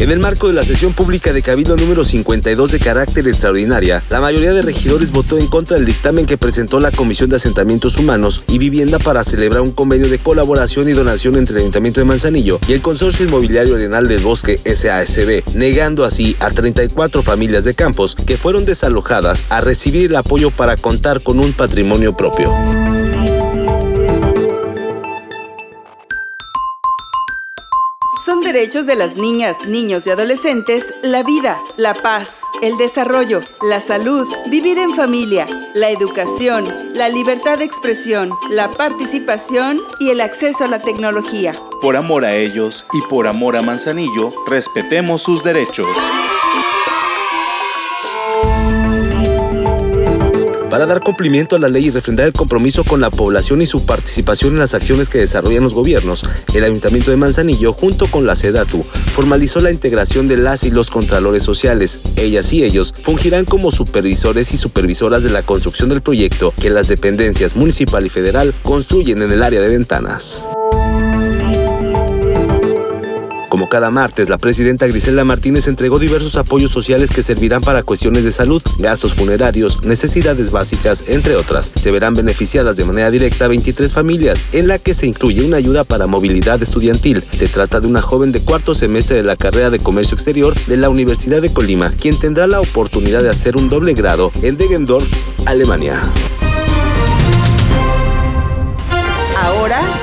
En el marco de la sesión pública de Cabildo número 52 de carácter extraordinaria, la mayoría de regidores votó en contra del dictamen que presentó la Comisión de Asentamientos Humanos y Vivienda para celebrar un convenio de colaboración y donación entre el Ayuntamiento de Manzanillo y el Consorcio Inmobiliario Arenal del Bosque SASB, negando así a 34 familias de campos que fueron desalojadas a recibir el apoyo para contar con un patrimonio propio. Son derechos de las niñas, niños y adolescentes la vida, la paz, el desarrollo, la salud, vivir en familia, la educación, la libertad de expresión, la participación y el acceso a la tecnología. Por amor a ellos y por amor a Manzanillo, respetemos sus derechos. Para dar cumplimiento a la ley y refrendar el compromiso con la población y su participación en las acciones que desarrollan los gobiernos, el Ayuntamiento de Manzanillo, junto con la SEDATU, formalizó la integración de las y los contralores sociales. Ellas y ellos fungirán como supervisores y supervisoras de la construcción del proyecto que las dependencias municipal y federal construyen en el área de ventanas. Cada martes, la presidenta Griselda Martínez entregó diversos apoyos sociales que servirán para cuestiones de salud, gastos funerarios, necesidades básicas, entre otras. Se verán beneficiadas de manera directa 23 familias, en la que se incluye una ayuda para movilidad estudiantil. Se trata de una joven de cuarto semestre de la carrera de Comercio Exterior de la Universidad de Colima, quien tendrá la oportunidad de hacer un doble grado en Degendorf, Alemania.